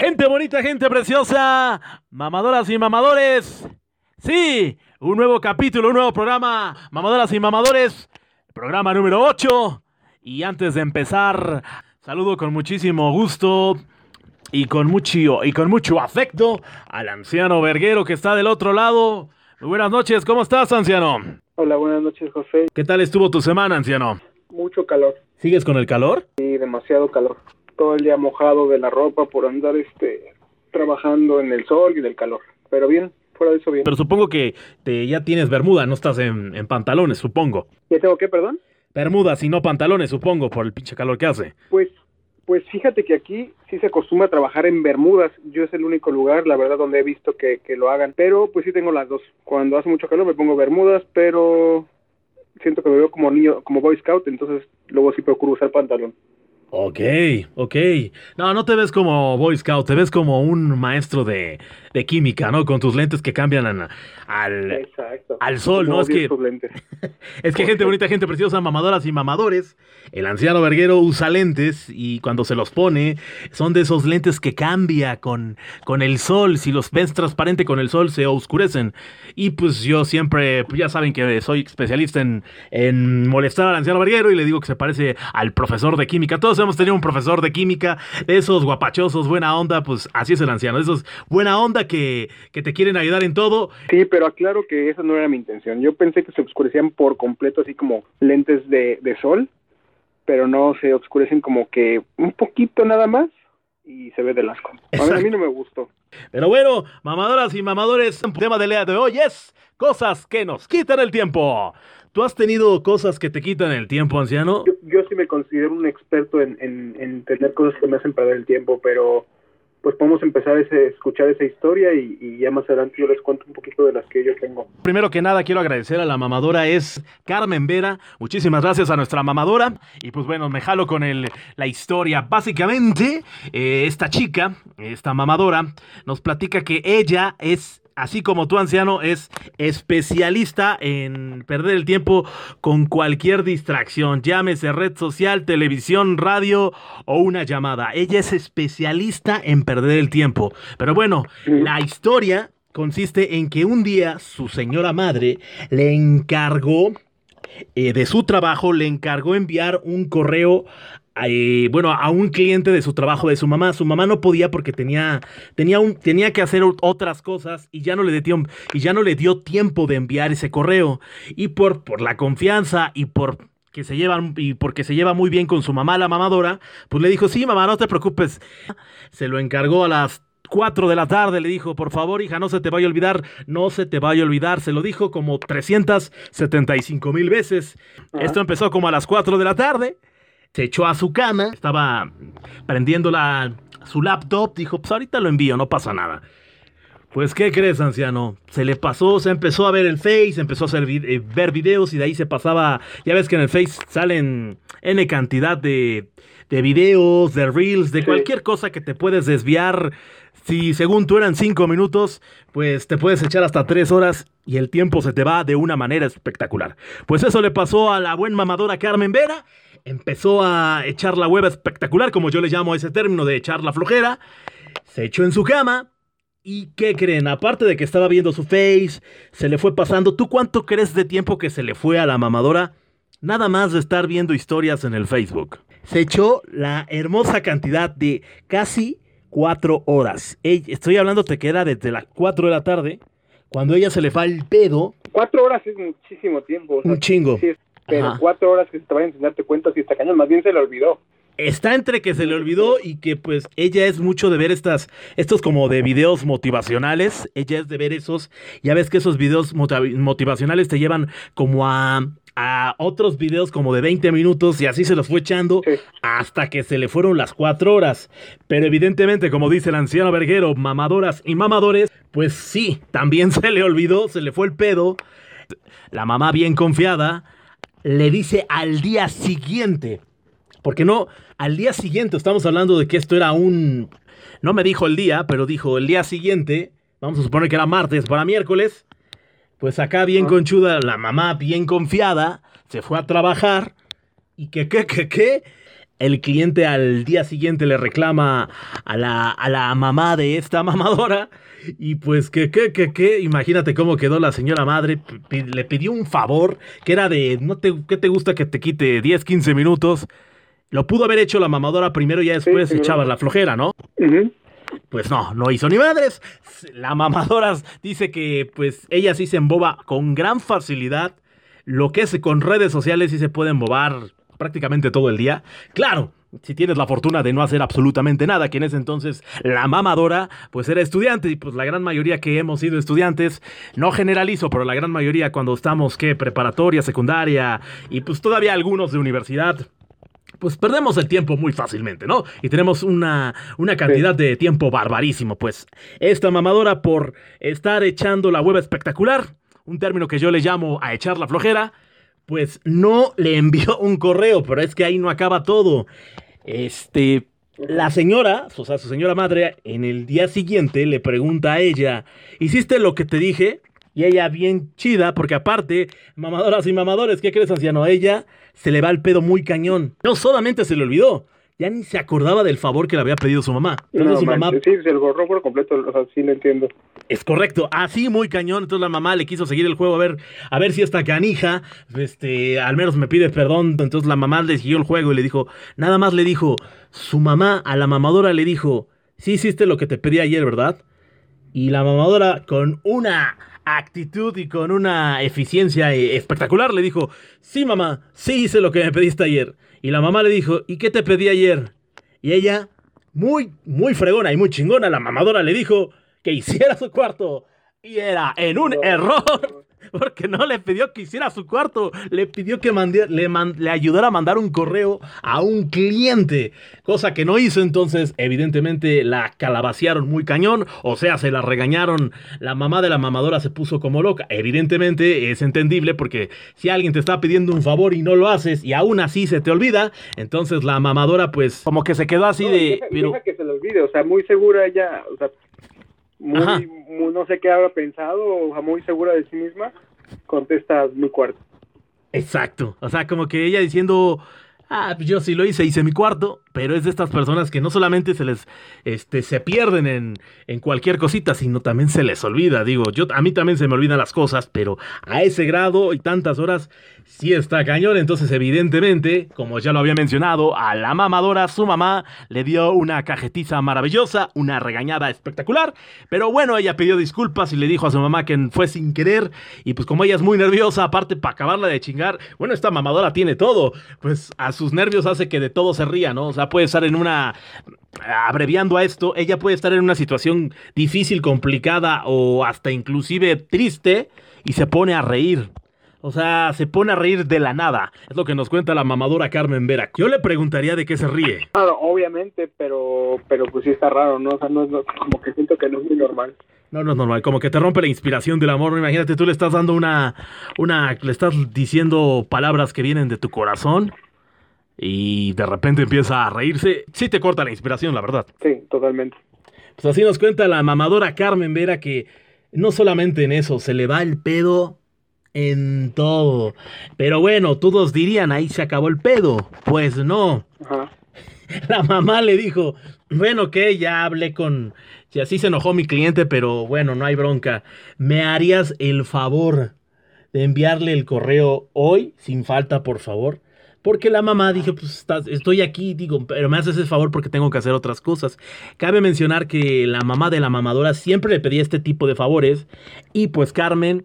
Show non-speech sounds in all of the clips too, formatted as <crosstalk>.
Gente bonita, gente preciosa, mamadoras y mamadores. Sí, un nuevo capítulo, un nuevo programa, mamadoras y mamadores, programa número 8. Y antes de empezar, saludo con muchísimo gusto y con mucho, y con mucho afecto al anciano verguero que está del otro lado. Muy buenas noches, ¿cómo estás, anciano? Hola, buenas noches, José. ¿Qué tal estuvo tu semana, anciano? Mucho calor. ¿Sigues con el calor? Sí, demasiado calor. Todo el día mojado de la ropa por andar este trabajando en el sol y del calor. Pero bien, fuera de eso bien. Pero supongo que te, ya tienes bermuda, no estás en, en pantalones, supongo. ¿Ya tengo qué, perdón? Bermudas y no pantalones, supongo, por el pinche calor que hace. Pues pues fíjate que aquí sí se acostumbra a trabajar en Bermudas. Yo es el único lugar, la verdad, donde he visto que, que lo hagan. Pero pues sí tengo las dos. Cuando hace mucho calor me pongo Bermudas, pero siento que me veo como niño, como Boy Scout, entonces luego sí procuro usar pantalón. Ok, ok. No, no te ves como Boy Scout, te ves como un maestro de, de química, ¿no? Con tus lentes que cambian a- al, Exacto. al sol, ¿no? Es que, <laughs> es que gente bonita, gente preciosa, mamadoras y mamadores. El anciano verguero usa lentes y cuando se los pone, son de esos lentes que cambia con, con el sol. Si los ves transparente con el sol, se oscurecen. Y pues yo siempre, pues ya saben que soy especialista en, en molestar al anciano verguero y le digo que se parece al profesor de química. Todos hemos tenido un profesor de química, de esos guapachosos, buena onda, pues así es el anciano, de esos buena onda que, que te quieren ayudar en todo. Sí, pero aclaro que esa no era mi intención. Yo pensé que se oscurecían por completo, así como lentes de, de sol, pero no se oscurecen como que un poquito nada más y se ve del asco. A mí, a mí no me gustó. Pero bueno, mamadoras y mamadores, el tema del día de hoy es cosas que nos quitan el tiempo. ¿Tú has tenido cosas que te quitan el tiempo, anciano? Yo, yo sí me considero un experto en, en, en tener cosas que me hacen perder el tiempo, pero pues podemos empezar a escuchar esa historia y, y ya más adelante yo les cuento un poquito de las que yo tengo. Primero que nada, quiero agradecer a la mamadora, es Carmen Vera. Muchísimas gracias a nuestra mamadora. Y pues bueno, me jalo con el, la historia. Básicamente, eh, esta chica, esta mamadora, nos platica que ella es, así como tú, anciano, es especialista en perder el tiempo con cualquier distracción. Llámese red social, televisión, radio o una llamada. Ella es especialista en perder el tiempo. Pero bueno, la historia consiste en que un día su señora madre le encargó eh, de su trabajo, le encargó enviar un correo. Eh, bueno, a un cliente de su trabajo de su mamá. Su mamá no podía porque tenía, tenía, un, tenía que hacer ot- otras cosas y ya no le dio, y ya no le dio tiempo de enviar ese correo. Y por, por la confianza y por que se llevan y porque se lleva muy bien con su mamá, la mamadora, pues le dijo, sí, mamá, no te preocupes. Se lo encargó a las 4 de la tarde, le dijo, por favor, hija, no se te vaya a olvidar, no se te vaya a olvidar. Se lo dijo como 375 mil veces. Ajá. Esto empezó como a las 4 de la tarde. Se echó a su cama, estaba prendiendo la, su laptop, dijo, pues ahorita lo envío, no pasa nada. Pues, ¿qué crees, anciano? Se le pasó, se empezó a ver el Face, empezó a hacer eh, ver videos y de ahí se pasaba. Ya ves que en el Face salen N cantidad de, de videos, de Reels, de Sí. cualquier cosa que te puedes desviar. Si según tú eran cinco minutos, pues te puedes echar hasta tres horas y el tiempo se te va de una manera espectacular. Pues eso le pasó a la buen mamadora Carmen Vera. Empezó a echar la hueva espectacular, como yo le llamo a ese término de echar la flojera. Se echó en su cama. ¿Y qué creen? Aparte de que estaba viendo su face, se le fue pasando. ¿Tú cuánto crees de tiempo que se le fue a la mamadora? Nada más de estar viendo historias en el Facebook. Se echó la hermosa cantidad de casi cuatro horas. Ey, estoy hablando te queda desde las 4 de la tarde, cuando ella se le va el pedo, Cuatro horas es muchísimo tiempo. o sea, un chingo. sí es- pero Ajá. cuatro horas que te vayan a enseñar te cuentas y está cañón. Más bien se le olvidó. Está entre que se le olvidó y que pues ella es mucho de ver estas, estos como de videos motivacionales. Ella es de ver esos. Ya ves que esos videos motiv- motivacionales te llevan como a, a otros videos como de 20 minutos y así se los fue echando Sí. hasta que se le fueron las cuatro horas. Pero evidentemente, como dice el anciano verguero, mamadoras y mamadores, pues sí, también <laughs> se le olvidó, se le fue el pedo. La mamá bien confiada le dice al día siguiente, porque no, al día siguiente estamos hablando de que esto era un... No me dijo el día, pero dijo el día siguiente, vamos a suponer que era martes para miércoles, pues acá bien conchuda, la mamá bien confiada, se fue a trabajar y que, que, que, que, el cliente al día siguiente le reclama a la, a la mamá de esta <laughs> mamadora. Y pues que, que, que, que, imagínate cómo quedó la señora madre. Le pidió un favor que era de, no te, ¿qué te gusta que te quite 10, 15 minutos? Lo pudo haber hecho la mamadora primero y ya después echaba la flojera, ¿no? Pues no, no hizo ni madres. La mamadora dice que pues ella sí se emboba con gran facilidad. Lo que es con redes sociales sí se puede embobar prácticamente todo el día. Claro, si tienes la fortuna de no hacer absolutamente nada, que en ese entonces la mamadora, pues era estudiante, y pues la gran mayoría que hemos sido estudiantes, no generalizo, pero la gran mayoría cuando estamos, que preparatoria, secundaria, y pues todavía algunos de universidad, pues perdemos el tiempo muy fácilmente, ¿no? Y tenemos una, una cantidad de tiempo barbarísimo, pues esta mamadora por estar echando la hueva espectacular, un término que yo le llamo a echar la flojera, pues no le envió un correo, pero es que ahí no acaba todo. Este, la señora, o sea, su señora madre, en el día siguiente le pregunta a ella, ¿hiciste lo que te dije? Y ella bien chida, porque aparte, mamadoras y mamadores, ¿qué crees, anciano? Ella se le va el pedo muy cañón. No solamente se le olvidó, ya ni se acordaba del favor que le había pedido su mamá. Entonces su mamá... Sí, se lo borró por completo, o sea, sí lo entiendo. Es correcto, así muy cañón. Entonces la mamá le quiso seguir el juego a ver, a ver si esta canija, este, al menos me pide perdón. Entonces la mamá le siguió el juego y le dijo, nada más le dijo, su mamá a la mamadora le dijo, sí hiciste lo que te pedí ayer, ¿verdad? Y la mamadora con una actitud y con una eficiencia espectacular le dijo, sí mamá, sí hice lo que me pediste ayer. Y la mamá le dijo, ¿y qué te pedí ayer? Y ella, muy, muy fregona y muy chingona, la mamadora le dijo que hiciera su cuarto. Y era en un error. <laughs> Porque no le pidió que hiciera su cuarto, le pidió que le, le, ayudara a mandar un correo a un cliente, cosa que no hizo. Entonces, evidentemente, la calabacearon muy cañón, o sea, se la regañaron. La mamá de la mamadora se puso como loca. Evidentemente, es entendible porque si alguien te está pidiendo un favor y no lo haces y aún así se te olvida, entonces la mamadora, pues, como que se quedó así de. Deja, que se le olvide, o sea, muy segura ella, o sea, muy, no sé qué habrá pensado, o muy segura de sí misma, contesta mi cuarto. Exacto, o sea, como que ella diciendo, ah, pues yo sí lo hice, hice mi cuarto, pero es de estas personas que no solamente se les, este, se pierden en, en cualquier cosita, sino también se les olvida, digo, yo, a mí también se me olvidan las cosas, pero a ese grado y tantas horas, sí está cañón, entonces evidentemente, como ya lo había mencionado, a la mamadora, su mamá, le dio una cajetiza maravillosa, una regañada espectacular, pero bueno, ella pidió disculpas y le dijo a su mamá que fue sin querer, y pues como ella es muy nerviosa, aparte para acabarla de chingar, bueno, esta mamadora tiene todo, pues a sus nervios hace que de todo se ría, ¿no? O sea, puede estar en una, abreviando a esto, ella puede estar en una situación difícil, complicada o hasta inclusive triste y se pone a reír. O sea, se pone a reír de la nada. Es lo que nos cuenta la mamadora Carmen Vera. Yo le preguntaría de qué se ríe. Claro, obviamente, pero, pero pues sí está raro, ¿no? O sea, no es como que siento que no es muy normal. No, no es normal, como que te rompe la inspiración del amor. Imagínate, tú le estás dando una, una, le estás diciendo palabras que vienen de tu corazón y de repente empieza a reírse, sí te corta la inspiración, la verdad. Sí, totalmente. Pues así nos cuenta la mamadora Carmen Vera que no solamente en eso, se le va el pedo en todo. Pero bueno, todos dirían, ahí se acabó el pedo. Pues no. <laughs> La mamá le dijo, bueno, que ya hablé con... Si así se enojó mi cliente, pero bueno, no hay bronca. ¿Me harías el favor de enviarle el correo hoy, sin falta, por favor? Porque la mamá dije, pues estoy aquí, digo, pero me haces el favor porque tengo que hacer otras cosas. Cabe mencionar que la mamá de la mamadora siempre le pedía este tipo de favores y pues Carmen,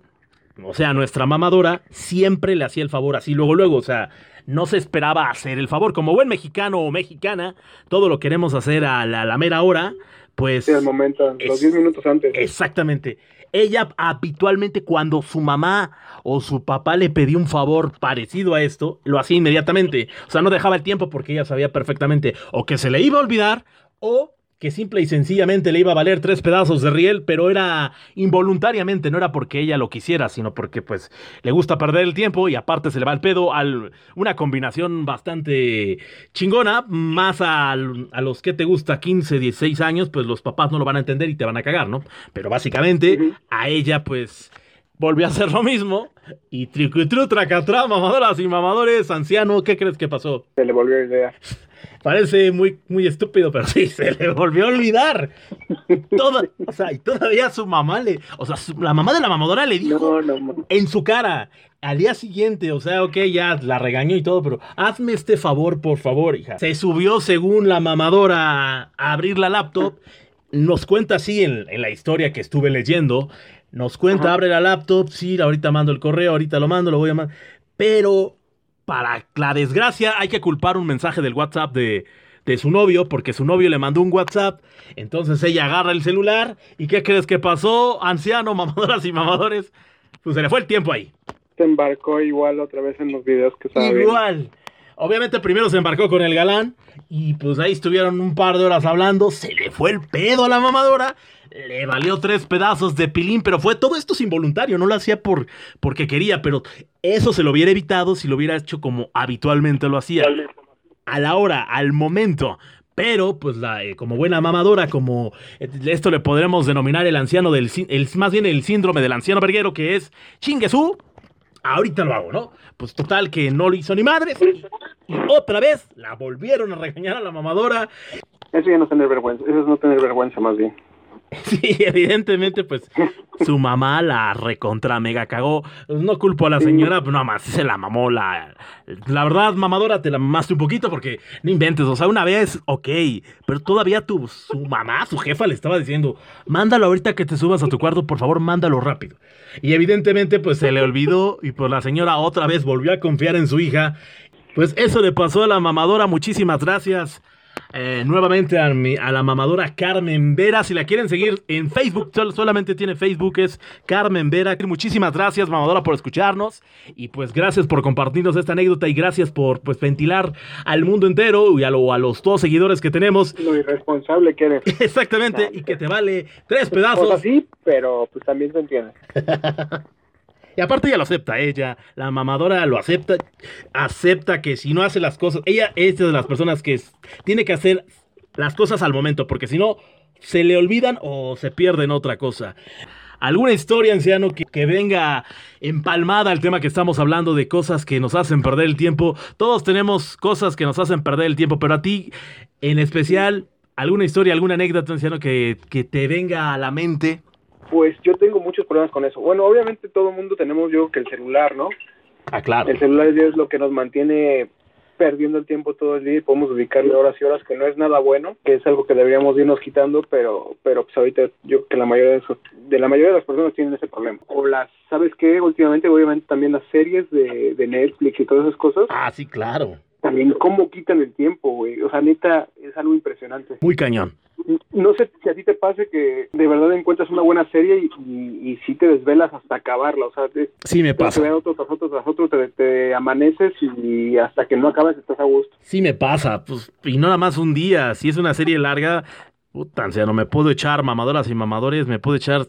o sea, nuestra mamadora, siempre le hacía el favor así luego, luego, o sea, no se esperaba hacer el favor. Como buen mexicano o mexicana, todo lo queremos hacer a la, mera hora, pues... Sí, al momento, los 10 minutos antes. Exactamente ella habitualmente cuando su mamá o su papá le pedía un favor parecido a esto, lo hacía inmediatamente. O sea, no dejaba el tiempo porque ella sabía perfectamente o que se le iba a olvidar o que simple y sencillamente le iba a valer tres pedazos de riel, pero era involuntariamente, no era porque ella lo quisiera, sino porque pues le gusta perder el tiempo y aparte se le va el pedo a una combinación bastante chingona, más a los que te gusta 15, 16 años, pues los papás no lo van a entender y te van a cagar, ¿no? Pero básicamente a ella pues volvió a hacer lo mismo. Y tricuitru, tracatrá, mamadoras y mamadores, anciano, ¿qué crees que pasó? Se le volvió idea. <laughs> Parece muy, muy estúpido, pero sí, se le volvió a olvidar. Toda, o sea, y todavía su mamá le. O sea, su- la mamá de la mamadora le dijo no, no. en su cara al día siguiente, o sea, ok, ya la regañó y todo, pero hazme este favor, por favor, hija. Se subió según la mamadora a abrir la laptop. Nos cuenta así en, en la historia que estuve leyendo. Nos cuenta, Ajá. abre la laptop, sí, ahorita mando el correo, ahorita lo mando, lo voy a mandar. Pero para la desgracia hay que culpar un mensaje del WhatsApp de, de su novio, porque su novio le mandó un WhatsApp. Entonces ella agarra el celular. ¿Y qué crees que pasó, anciano, <laughs> mamadoras y mamadores? Pues se le fue el tiempo ahí. Se embarcó igual otra vez en los videos que estaba viendo. Igual. Obviamente primero se embarcó con el galán y pues ahí estuvieron un par de horas hablando, se le fue el pedo a la mamadora, le valió tres pedazos de pilín, pero fue todo esto es involuntario, no lo hacía por porque quería, pero eso se lo hubiera evitado si lo hubiera hecho como habitualmente lo hacía, a la hora, al momento. Pero, pues, la, eh, como buena mamadora, como eh, esto le podremos denominar el anciano del, el, más bien el síndrome del anciano verguero, que es chinguesú, ahorita lo hago, ¿no? Pues total que no lo hizo ni madres. Y otra vez la volvieron a regañar a la mamadora. Eso ya no es tener vergüenza. Eso es no tener vergüenza más bien. <laughs> Sí, evidentemente, pues su mamá la recontra mega cagó. Pues, No culpo a la señora, pues nada más se la mamó la. La verdad, mamadora, te la mamaste un poquito porque no inventes. O sea, una vez, ok, pero todavía tu, su mamá, su jefa, le estaba diciendo: Mándalo ahorita que te subas a tu cuarto, por favor, mándalo rápido. Y evidentemente, pues se le olvidó y pues la señora otra vez volvió a confiar en su hija. Pues eso le pasó a la mamadora. Muchísimas gracias. Eh, nuevamente a, mi- a la mamadora Carmen Vera. Si la quieren seguir en Facebook, sol- solamente tiene Facebook, es Carmen Vera. Muchísimas gracias, mamadora, por escucharnos. Y pues gracias por compartirnos esta anécdota y gracias por pues ventilar al mundo entero y a, lo- a los dos seguidores que tenemos. Lo irresponsable que eres. <laughs> Exactamente, y que te vale tres O pedazos. sea, sí, pero pues también se entiende. <laughs> Y aparte ella lo acepta, ella, la mamadora lo acepta, acepta que si no hace las cosas, ella es de las personas que tiene que hacer las cosas al momento, porque si no, se le olvidan o se pierden otra cosa. ¿Alguna historia, anciano, que, que venga empalmada al tema que estamos hablando de cosas que nos hacen perder el tiempo? Todos tenemos cosas que nos hacen perder el tiempo, pero a ti, en especial, ¿alguna historia, alguna anécdota, anciano, que, que te venga a la mente? Pues yo tengo muchos problemas con eso. Bueno, obviamente todo el mundo tenemos, yo creo que el celular, ¿no? Ah, claro. El celular es lo que nos mantiene perdiendo el tiempo todo el día y podemos dedicarle horas y horas que no es nada bueno, que es algo que deberíamos irnos quitando, pero pero pues ahorita yo creo que la mayoría de, esos- de la mayoría de las personas tienen ese problema. O las, ¿sabes qué? Últimamente obviamente también las series de, de Netflix y todas esas cosas, Ah, sí, claro. también cómo quitan el tiempo, güey. O sea, neta, es algo impresionante. Muy cañón. No sé si a ti te pase que de verdad encuentras una buena serie y, y, y sí te desvelas hasta acabarla, o sea, te, Sí me te pasa. ve otro tras otro tras otro, te, te amaneces y hasta que no acabas estás a gusto. Sí me pasa, pues, y no nada más un día. Si es una serie larga, puta, no me puedo echar mamadoras y mamadores, me puedo echar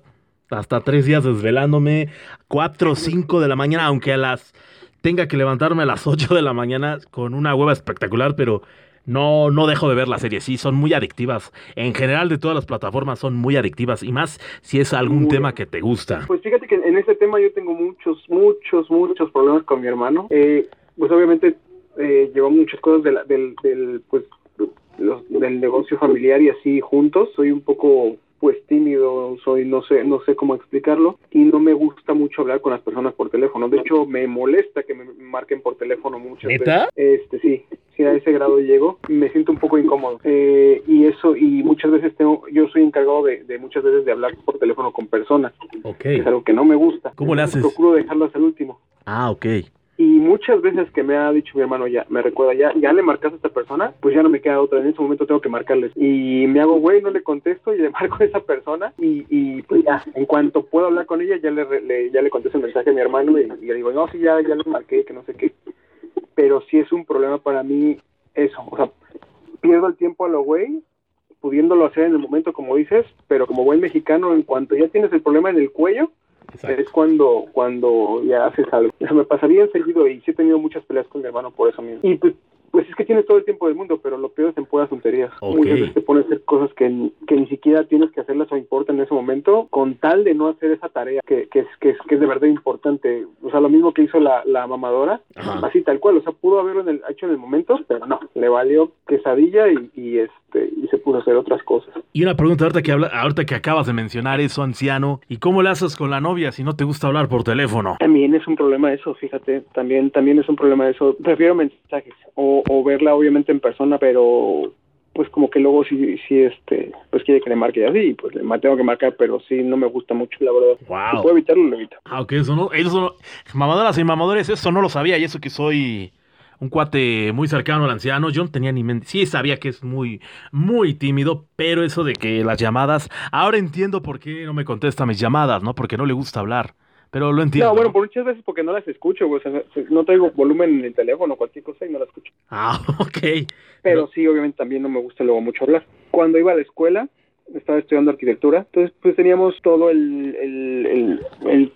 hasta tres días desvelándome, cuatro o cinco de la mañana, aunque a las tenga que levantarme a las ocho de la mañana con una hueva espectacular, pero no, no dejo de ver la serie. Sí, son muy adictivas. En general, de todas las plataformas son muy adictivas, y más si es algún Muy. tema que te gusta. Pues fíjate que en este tema yo tengo muchos, muchos, muchos problemas con mi hermano. Eh, pues obviamente eh, llevó muchas cosas de la- del, del, pues, los- del negocio familiar y así juntos. Soy un poco pues tímido, soy no sé no sé cómo explicarlo y no me gusta mucho hablar con las personas por teléfono. De hecho, me molesta que me marquen por teléfono muchas ¿Neta? veces. Este sí, sí a ese grado llego, me siento un poco incómodo. Eh, y eso y muchas veces tengo yo soy encargado de, de muchas veces de hablar por teléfono con personas Ok. es algo que no me gusta. ¿Cómo le haces? Procuro dejarlo hasta el último. Ah, ok. Y muchas veces que me ha dicho mi hermano, ya, me recuerda, ya, ya le marcaste a esta persona, pues ya no me queda otra. En ese momento tengo que marcarles. Y me hago, güey, no le contesto y le <laughs> marco a esa persona. Y, y pues ya, en cuanto puedo hablar con ella, ya le, ya le contesto el mensaje a mi hermano y, y le digo, no, sí, ya, ya le marqué, que no sé qué. Pero sí es un problema para mí eso. O sea, pierdo el tiempo a lo güey, pudiéndolo hacer en el momento, como dices, pero como buen mexicano, en cuanto ya tienes el problema en el cuello, Es cuando cuando ya haces algo. Eso me pasa bien y sí he tenido muchas peleas con mi hermano por eso mismo. Y pues Pues es que tienes todo el tiempo del mundo, pero lo peor es en puras tonterías. Muchas veces te pones a hacer cosas que, que ni siquiera tienes que hacerlas o importan en ese momento, con tal de no hacer esa tarea que, que, es, que, es, que es de verdad importante. O sea, lo mismo que hizo la, la mamadora, Ajá. así tal cual. O sea, pudo haberlo en el, hecho en el momento, pero no. Le valió quesadilla y, y este y se pudo hacer otras cosas. Y una pregunta ahorita que, habla, ahorita que acabas de mencionar eso, anciano. ¿Y cómo le haces con la novia si no te gusta hablar por teléfono? También es un problema eso, fíjate, también también es un problema eso. Prefiero mensajes o, o verla obviamente en persona, pero pues como que luego sí, sí este, pues quiere que le marque y así, pues le tengo que marcar, pero sí no me gusta mucho, la verdad. Si Wow. puedo evitarlo, lo evito. Ah, ok, eso no, eso no, mamadoras y mamadores, eso no lo sabía, y eso que soy un cuate muy cercano al anciano, yo no tenía ni mente, sí sabía que es muy, muy tímido, pero eso de que las llamadas, ahora entiendo por qué no me contesta mis llamadas, ¿no? Porque no le gusta hablar, pero lo entiendo. No, bueno, ¿no? por muchas veces porque no las escucho, güey, o sea, no traigo volumen en el teléfono, cualquier cosa y no la escucho. Ah, <laughs> ok. Pero sí, obviamente también no me gusta luego mucho hablar. Cuando iba a la escuela, estaba estudiando arquitectura, entonces pues teníamos todo el, el, el, el,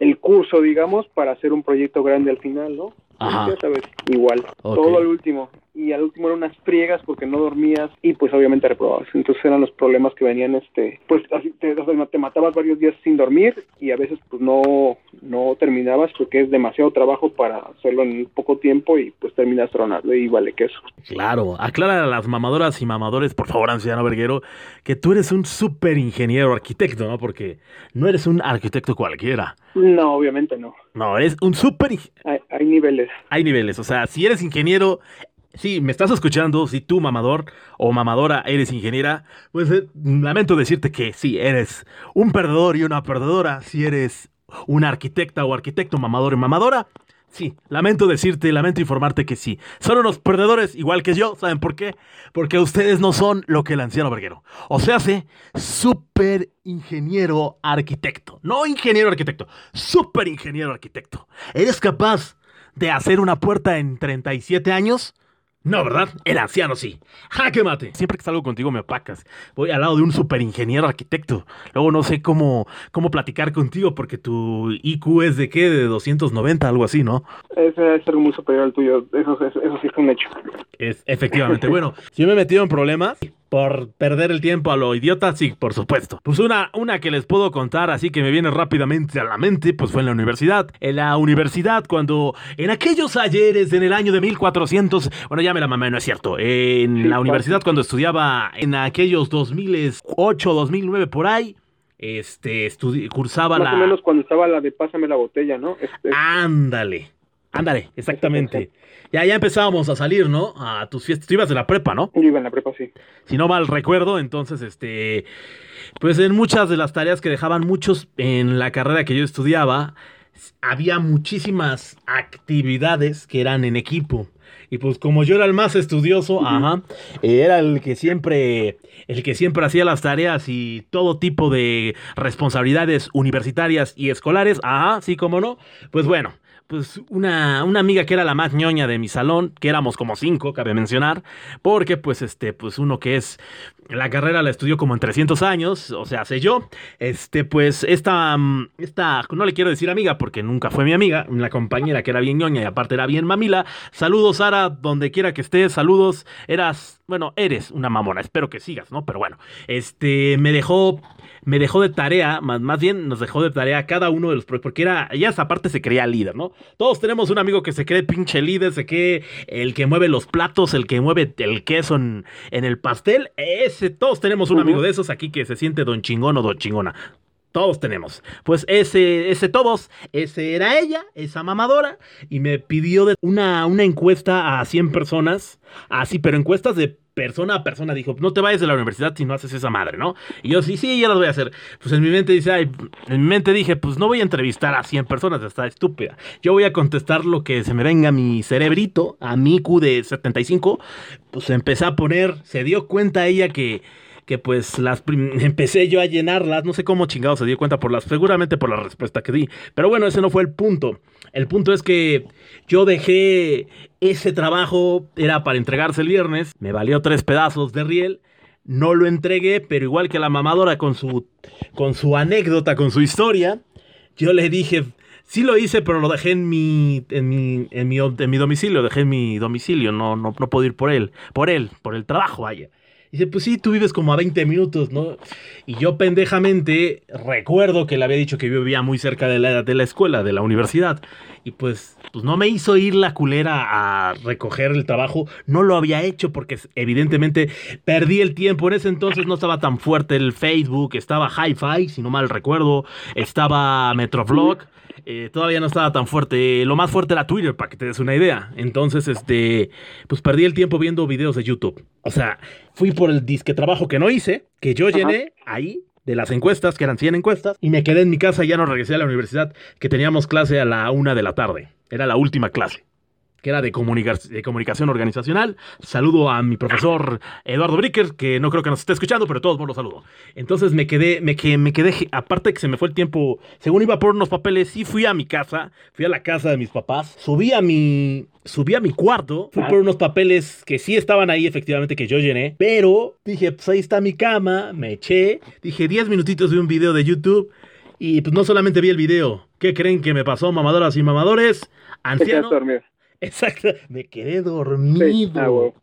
el curso, digamos, para hacer un proyecto grande al final, ¿no? Ajá. Ya sabes, igual, todo al último. Y al último eran unas friegas porque no dormías y pues obviamente reprobabas. Entonces eran los problemas que venían, este, pues así te, o sea, te matabas varios días sin dormir y a veces pues no, no terminabas porque es demasiado trabajo para hacerlo en poco tiempo y pues terminas tronando y vale que eso. Claro, aclara a las mamadoras y mamadores, por favor, anciano Verguero, que tú eres un súper ingeniero arquitecto, ¿no? Porque no eres un arquitecto cualquiera. No, obviamente no. No, eres un súper hay niveles. Hay niveles, o sea, si eres ingeniero, si me estás escuchando, si tú mamador o mamadora eres ingeniera, pues eh, lamento decirte que sí, eres un perdedor y una perdedora, si eres una arquitecta o arquitecto mamador y mamadora. Sí, lamento decirte, lamento informarte que sí. Son unos perdedores igual que yo, ¿saben por qué? Porque ustedes no son lo que el anciano verguero. O sea, hace super ingeniero arquitecto. No ingeniero arquitecto, super ingeniero arquitecto. ¿Eres capaz de hacer una puerta en 37 años? No, ¿verdad? El anciano sí. ¡Jaque mate! Siempre que salgo contigo me opacas. Voy al lado de un super ingeniero arquitecto. Luego no sé cómo, cómo platicar contigo porque tu IQ es de qué? De 290, algo así, ¿no? Ese es algo muy superior al tuyo. Eso, eso, eso sí es un hecho. Es, efectivamente. Bueno, si yo me he metido en problemas por perder el tiempo a lo idiota, sí, por supuesto. Pues una, una que les puedo contar, así que me viene rápidamente a la mente, pues fue en la universidad. En la universidad, cuando en aquellos ayeres, en el año de 1400, bueno, ya me la mamé, no es cierto. En la universidad, cuando estudiaba en aquellos 2008, 2009, por ahí, este, cursaba Más la... o menos cuando estaba la de Pásame la botella, ¿no? Este, Ándale. Ándale, <laughs> exactamente. Ya, ya empezábamos a salir, ¿no? A tus fiestas. Tú ibas de la prepa, ¿no? Yo iba en la prepa, sí. Si no mal recuerdo, entonces, este. Pues en muchas de las tareas que dejaban muchos en la carrera que yo estudiaba, había muchísimas actividades que eran en equipo. Y pues como yo era el más estudioso, ajá, era el que siempre el que siempre hacía las tareas y todo tipo de responsabilidades universitarias y escolares, ajá, sí como no. Pues bueno, pues una, una amiga que era la más ñoña de mi salón, que éramos como cinco, cabe mencionar, porque pues este, pues uno que es, la carrera la estudió como en 300 años, o sea, sé yo, este, pues esta, mm, esta, no le quiero decir amiga porque nunca fue mi amiga, la compañera que era bien ñoña y aparte era bien mamila, saludos Sara, donde quiera que estés, saludos, eras, bueno, eres una mamona, espero que sigas, ¿no? Pero bueno, este, me dejó me dejó de tarea, más, más bien nos dejó de tarea cada uno de los proyectos, porque era, ella esa parte se creía líder, ¿no? Todos tenemos un amigo que se cree pinche líder, se cree el que mueve los platos, el que mueve el queso en, en el pastel, ese, todos tenemos un amigo de esos aquí que se siente don chingón o don chingona. Todos tenemos. Pues ese, ese todos, ese era ella, esa mamadora, y me pidió de una, una encuesta a 100 personas, así, pero encuestas de persona a persona. Dijo, no te vayas de la universidad si no haces esa madre, ¿no? Y yo, sí, sí, ya las voy a hacer. Pues en mi mente dice, ay, en mi mente dije, pues no voy a entrevistar a 100 personas, está estúpida. Yo voy a contestar lo que se me venga mi cerebrito, a mi Q de 75. Pues empecé a poner, se dio cuenta ella que que pues las <laughs> empecé yo a llenarlas, no sé cómo chingado se dio cuenta por las, seguramente por la respuesta que di, pero bueno, ese no fue el punto. El punto es que yo dejé ese trabajo, era para entregarse el viernes, me valió tres pedazos de riel, no lo entregué, pero igual que la mamadora con su, con su anécdota, con su historia, yo le dije, Sí lo hice, pero lo dejé en mi, en mi, en mi, en mi domicilio, dejé en mi domicilio, no, no, no puedo ir por él, por él, por el trabajo, vaya. Dice, pues sí, tú vives como a 20 minutos, ¿no? Y yo pendejamente recuerdo que le había dicho que vivía muy cerca de la, de la escuela, de la universidad. Y pues, pues no me hizo ir la culera a recoger el trabajo. No lo había hecho porque evidentemente perdí el tiempo. En ese entonces no estaba tan fuerte el Facebook, estaba Hi-Fi, si no mal recuerdo, estaba Metrovlog. Eh, todavía no estaba tan fuerte. Lo más fuerte era Twitter, para que te des una idea. Entonces, este, pues perdí el tiempo viendo videos de YouTube. O sea, fui por el disque trabajo que no hice, que yo llené ahí de las encuestas, que eran 100 encuestas, y me quedé en mi casa y ya no regresé a la universidad, que teníamos clase a la una de la tarde. Era la última clase que era de, de, comunicación organizacional. Saludo a mi profesor Eduardo Bricker, que no creo que nos esté escuchando, pero todos lo saludo. Entonces me quedé, me, que, me quedé, aparte que se me fue el tiempo, según iba por unos papeles, sí fui a mi casa, fui a la casa de mis papás, subí a mi, subí a mi cuarto, fui por unos papeles que sí estaban ahí efectivamente que yo llené, pero dije, pues ahí está mi cama, me eché, dije 10 minutitos de un video de YouTube y pues no solamente vi el video, ¿qué creen que me pasó, mamadoras y mamadores? Anciano. Exacto, me quedé dormido.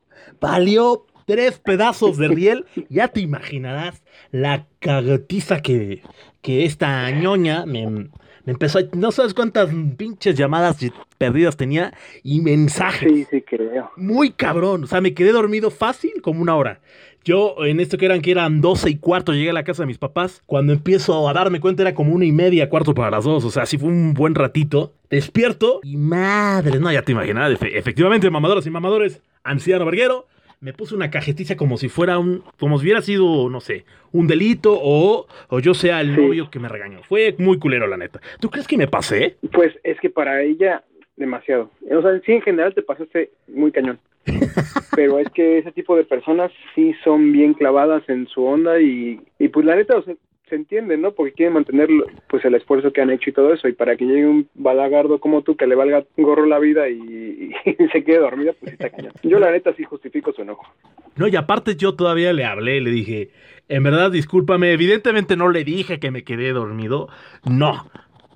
Valió tres pedazos de riel. Ya te imaginarás la cagotiza que, que esta ñoña me, me, empezó a... No sabes cuántas pinches llamadas perdidas tenía y mensajes. Sí, sí, creo. Muy cabrón. O sea, me quedé dormido fácil como una hora. Yo, en esto que eran que eran 12 y cuarto, llegué a la casa de mis papás. Cuando empiezo a darme cuenta, era como una y media, cuarto para las dos. O sea, sí fue un buen ratito. Despierto y madre, no, ya te imaginas. Efectivamente, mamadoras y mamadores, anciano verguero. Me puse una cajetilla como si fuera un. como si hubiera sido, no sé, un delito o, o yo sea el novio que me regañó. Fue muy culero, la neta. ¿Tú crees que me pasé? Pues es que para ella, demasiado. O sea, sí, en general te pasaste muy cañón. <laughs> Pero es que ese tipo de personas sí son bien clavadas en su onda y, y pues la neta, se entiende, ¿no? Porque quieren mantener pues el esfuerzo que han hecho y todo eso. Y para que llegue un balagardo como tú que le valga gorro la vida y, <laughs> se quede dormida, pues está cañón. Yo la neta sí justifico su enojo. No, y aparte yo todavía le hablé, le dije, en verdad, discúlpame, evidentemente no le dije que me quedé dormido. No,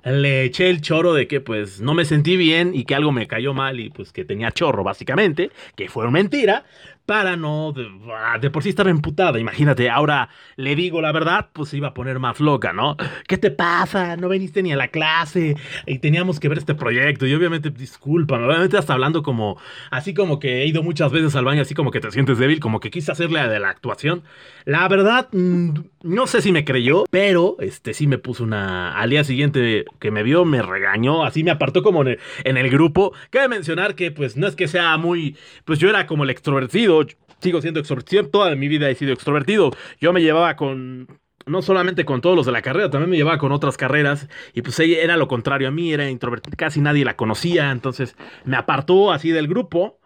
le eché el choro de que pues no me sentí bien y que algo me cayó mal y pues que tenía chorro básicamente, que fue mentira, para no, ah, de, por sí estaba emputada, imagínate, ahora le digo la verdad, pues se iba a poner más loca, ¿no? ¿Qué te pasa? No veniste ni a la clase y teníamos que ver este proyecto y obviamente disculpa, obviamente hasta hablando como, así como que he ido muchas veces al baño, así como que te sientes débil, como que quise hacerle de la actuación. La verdad, mm, no sé si me creyó, pero este sí me puso una, al día siguiente que me vio, me regañó, así me apartó como en el, en el grupo. Cabe mencionar que pues no es que sea muy, pues yo era como el extrovertido, sigo siendo extrovertido, toda mi vida he sido extrovertido. Yo me llevaba con, no solamente con todos los de la carrera, también me llevaba con otras carreras y pues ella era lo contrario a mí, era introvertido, casi nadie la conocía, entonces me apartó así del grupo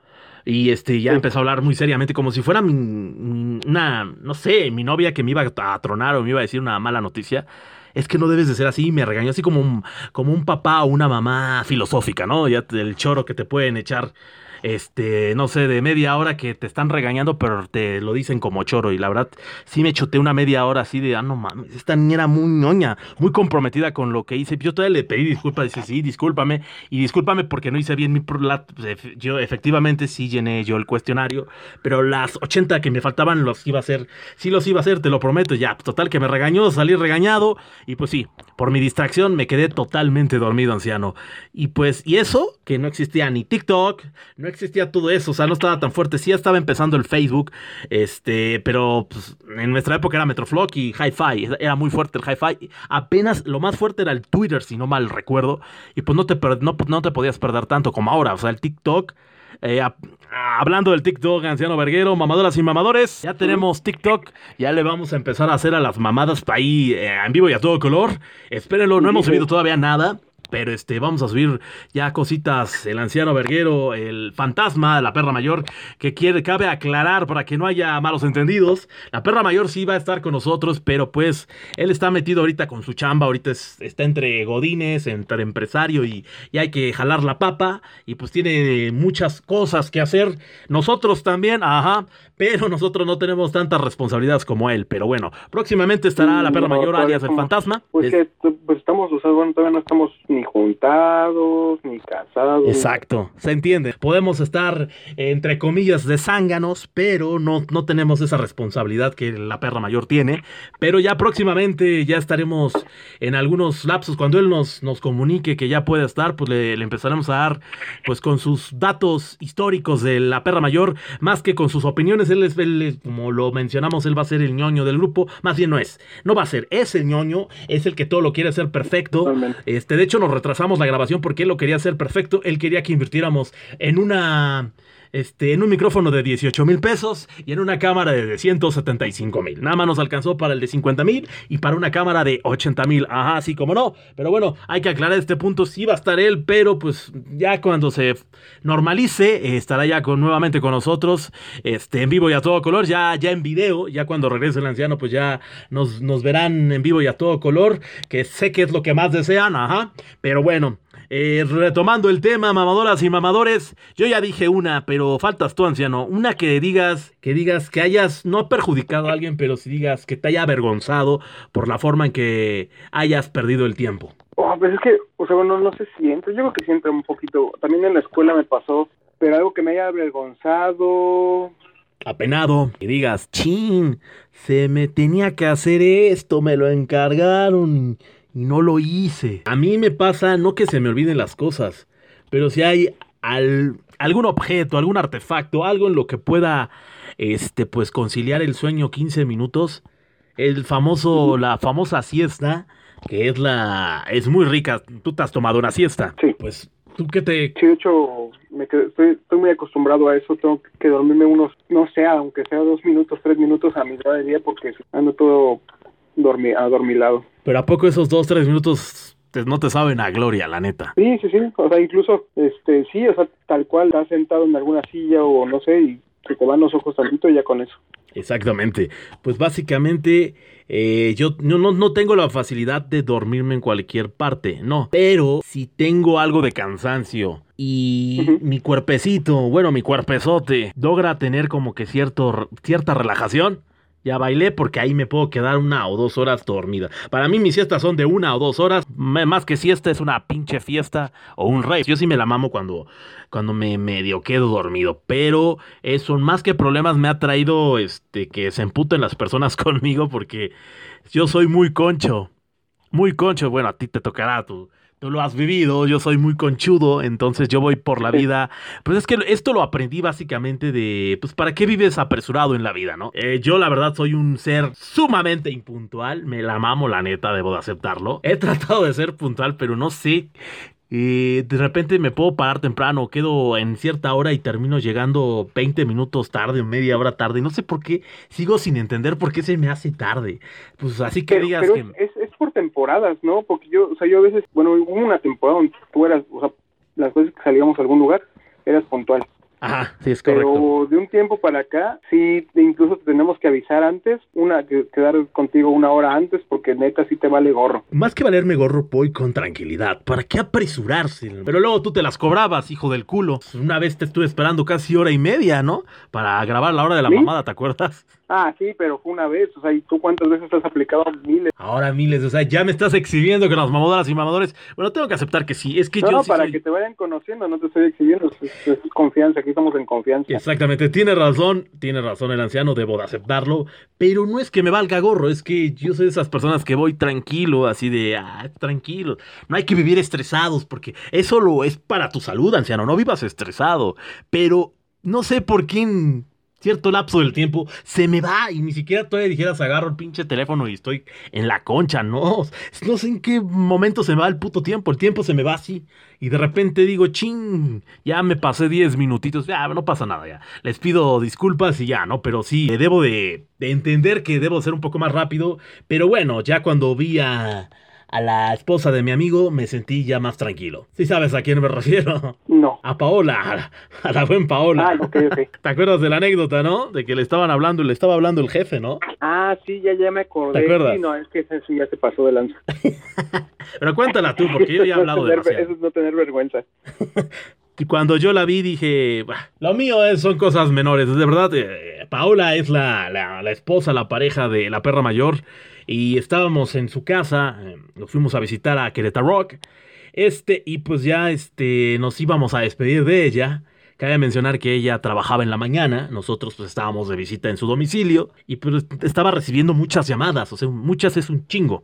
y este ya empezó a hablar muy seriamente como si fuera mi, una, no sé, mi novia que me iba a tronar o me iba a decir una mala noticia. Es que no debes de ser así, me regañó así como un, como un papá o una mamá filosófica, ¿no? Ya el choro que te pueden echar este, no sé, de media hora que te están regañando, pero te lo dicen como choro. Y la verdad, sí me chuté una media hora así de, ah, no mames, esta niña era muy ñoña, muy comprometida con lo que hice. Yo todavía le pedí disculpas, dice, sí, discúlpame, y discúlpame porque no hice bien mi... Pues, yo efectivamente sí llené yo el cuestionario, pero las 80 que me faltaban los iba a hacer, sí los iba a hacer, te lo prometo, ya, total que me regañó, salí regañado, y pues sí, por mi distracción me quedé totalmente dormido, anciano. Y pues, y eso, que no existía ni TikTok, no no existía todo eso, o sea, no estaba tan fuerte. Sí estaba empezando el Facebook, este, pero pues, en nuestra época era Metroflog y Hi-Fi, era muy fuerte el Hi-Fi. Apenas lo más fuerte era el Twitter, si no mal recuerdo, y pues no te, no, no te podías perder tanto como ahora, o sea, el TikTok. Eh, hablando del TikTok, anciano verguero, mamadoras y mamadores, ya tenemos TikTok, ya le vamos a empezar a hacer a las mamadas ahí eh, en vivo y a todo color. Espérenlo, no hemos subido todavía nada. Pero este, vamos a subir ya cositas, el anciano verguero, el fantasma, la perra mayor, que quiere, cabe aclarar para que no haya malos entendidos. La perra mayor sí va a estar con nosotros, pero pues él está metido ahorita con su chamba, ahorita está entre godines, entre empresario y, y, hay que jalar la papa y pues tiene muchas cosas que hacer. Nosotros también, ajá, pero nosotros no tenemos tantas responsabilidades como él. Pero bueno, próximamente estará la perra mayor alias el fantasma. Pues, que, pues estamos, o sea, bueno, todavía no estamos ni juntados, ni casados. Exacto, se entiende. Podemos estar, entre comillas, de zánganos, pero no, no tenemos esa responsabilidad que la perra mayor tiene. Pero ya próximamente ya estaremos en algunos lapsos. Cuando él nos, nos comunique que ya puede estar, pues le, le empezaremos a dar, pues con sus datos históricos de la perra mayor, más que con sus opiniones. Él es, él es, como lo mencionamos, él va a ser el ñoño del grupo. Más bien no es, no va a ser, es el ñoño, es el que todo lo quiere hacer perfecto. Totalmente. Este, de hecho, nos retrasamos la grabación porque él lo quería hacer perfecto. Él quería que invirtiéramos en una. Este, en un micrófono de 18 mil pesos y en una cámara de 175 mil. Nada más nos alcanzó para el de 50 mil y para una cámara de 80 mil. Ajá, sí, como no. Pero bueno, hay que aclarar este punto. Sí va a estar él, pero pues ya cuando se normalice, eh, estará ya con, nuevamente con nosotros, este, en vivo y a todo color, ya, ya en video. Ya cuando regrese el anciano, pues ya nos, nos verán en vivo y a todo color, que sé que es lo que más desean. Ajá, pero bueno. Eh, retomando el tema, mamadoras y mamadores, yo ya dije una, pero faltas tú, anciano. Una que digas, que digas que hayas no perjudicado a alguien, pero si digas que te haya avergonzado por la forma en que hayas perdido el tiempo. Oh, pues es que, o sea, bueno, no sé si entra, yo creo que sí entra un poquito. También en la escuela me pasó, pero algo que me haya avergonzado. Apenado, y digas, chin, se me tenía que hacer esto, me lo encargaron y no lo hice. A mí me pasa, no que se me olviden las cosas, pero si hay al- algún objeto, algún artefacto, algo en lo que pueda, este, pues conciliar el sueño 15 minutos, el famoso, la famosa siesta, que es la, es muy rica. Tú te has tomado una siesta. Sí. Pues, ¿tú qué te, Sí, de hecho, me quedé- estoy, estoy muy acostumbrado a eso. Tengo que dormirme unos, no sé, aunque sea dos minutos, tres minutos a mitad del día porque ando todo dormi adormilado. pero a poco esos dos, tres minutos no te saben a gloria, la neta? Sí, sí, sí. O sea, incluso, este, sí, o sea, tal cual, estás sentado en alguna silla o no sé, y se te van los ojos tantito y ya con eso. Exactamente. Pues básicamente eh, yo no, no, no tengo la facilidad de dormirme en cualquier parte, no. Pero si tengo algo de cansancio y mi cuerpecito, bueno, mi cuerpezote, logra tener como que cierto, cierta relajación. Ya bailé porque ahí me puedo quedar una o dos horas dormida. Para mí mis siestas son de una o dos horas. Más que siesta es una pinche fiesta o un rey. Yo sí me la mamo cuando, cuando me medio quedo dormido. Pero eso más que problemas me ha traído este que se emputen las personas <laughs> conmigo porque yo soy muy concho. Muy concho. Bueno, a ti te tocará, tú, tú lo has vivido, yo soy muy conchudo, entonces yo voy por la vida. Pues es que esto lo aprendí básicamente de, pues, ¿para qué vives apresurado en la vida, no? Eh, yo la verdad soy un ser sumamente impuntual, me la mamo la neta, debo de aceptarlo. He tratado de ser puntual, pero no sé eh, de repente me puedo parar temprano, quedo en cierta hora y termino llegando 20 minutos tarde o media hora tarde. No sé por qué, sigo sin entender por qué se me hace tarde. Pues así que Pero, digas pero que... es, es por temporadas, ¿no? Porque yo, o sea, yo a veces, bueno, hubo una temporada donde tú eras, o sea, las veces que salíamos a algún lugar, eras puntual. Ajá, sí, es correcto. Pero de un tiempo para acá, sí, incluso te tenemos que avisar antes, una que quedar contigo una hora antes, porque neta sí te vale gorro. Más que valerme gorro, voy con tranquilidad. ¿Para qué apresurarse? Pero luego tú te las cobrabas, hijo del culo. Una vez te estuve esperando casi hora y media, ¿no? Para grabar la hora de la ¿Sí? mamada, ¿te acuerdas? Ah, sí, pero fue una vez, o sea, ¿y tú cuántas veces has aplicado miles? Ahora miles, o sea, ya me estás exhibiendo con las mamadoras y mamadores. Bueno, tengo que aceptar que sí. Es que No, yo no, sí para soy- que te vayan conociendo, no te estoy exhibiendo, es, es- confianza, aquí estamos en confianza. Exactamente, tiene razón, tiene razón el anciano, debo de aceptarlo, pero no es que me valga gorro, es que yo soy de esas personas que voy tranquilo, así de, ah, tranquilo, no hay que vivir estresados, porque eso lo es para tu salud, anciano, no vivas estresado, pero no sé por qué en cierto lapso del tiempo se me va y ni siquiera todavía dijeras agarro el pinche teléfono y estoy en la concha, no, no sé en qué momento se me va el puto tiempo, el tiempo se me va así. Y de repente digo, ching, ya me pasé 10 minutitos, ya no pasa nada, ya. Les pido disculpas y ya, ¿no? Pero sí, debo de, de entender que debo ser un poco más rápido. Pero bueno, ya cuando vi a, a la esposa de mi amigo, me sentí ya más tranquilo. ¿Sí sabes a quién me refiero? No. A Paola, a la, a la buen Paola. Ah, ok, ok. <laughs> ¿Te acuerdas de la anécdota, no? De que le estaban hablando, le estaba hablando el jefe, ¿no? Ah, sí, ya, ya me acordé. ¿Te acuerdas? Sí, no, es que eso ya se pasó de lanza. <laughs> Pero cuéntala tú, porque yo ya he hablado tener- demasiado. Eso es no tener vergüenza. <laughs> Y cuando yo la vi dije, "Bah, lo mío es- son cosas menores. De verdad, eh, Paola es la, la- la esposa, la pareja de la perra mayor. Y estábamos en su casa, eh, nos fuimos a visitar a Querétaro Rock. Este, y pues ya este, nos íbamos a despedir de ella. Cabe mencionar que ella trabajaba en la mañana, nosotros pues estábamos de visita en su domicilio y pues estaba recibiendo muchas llamadas, o sea, muchas es un chingo.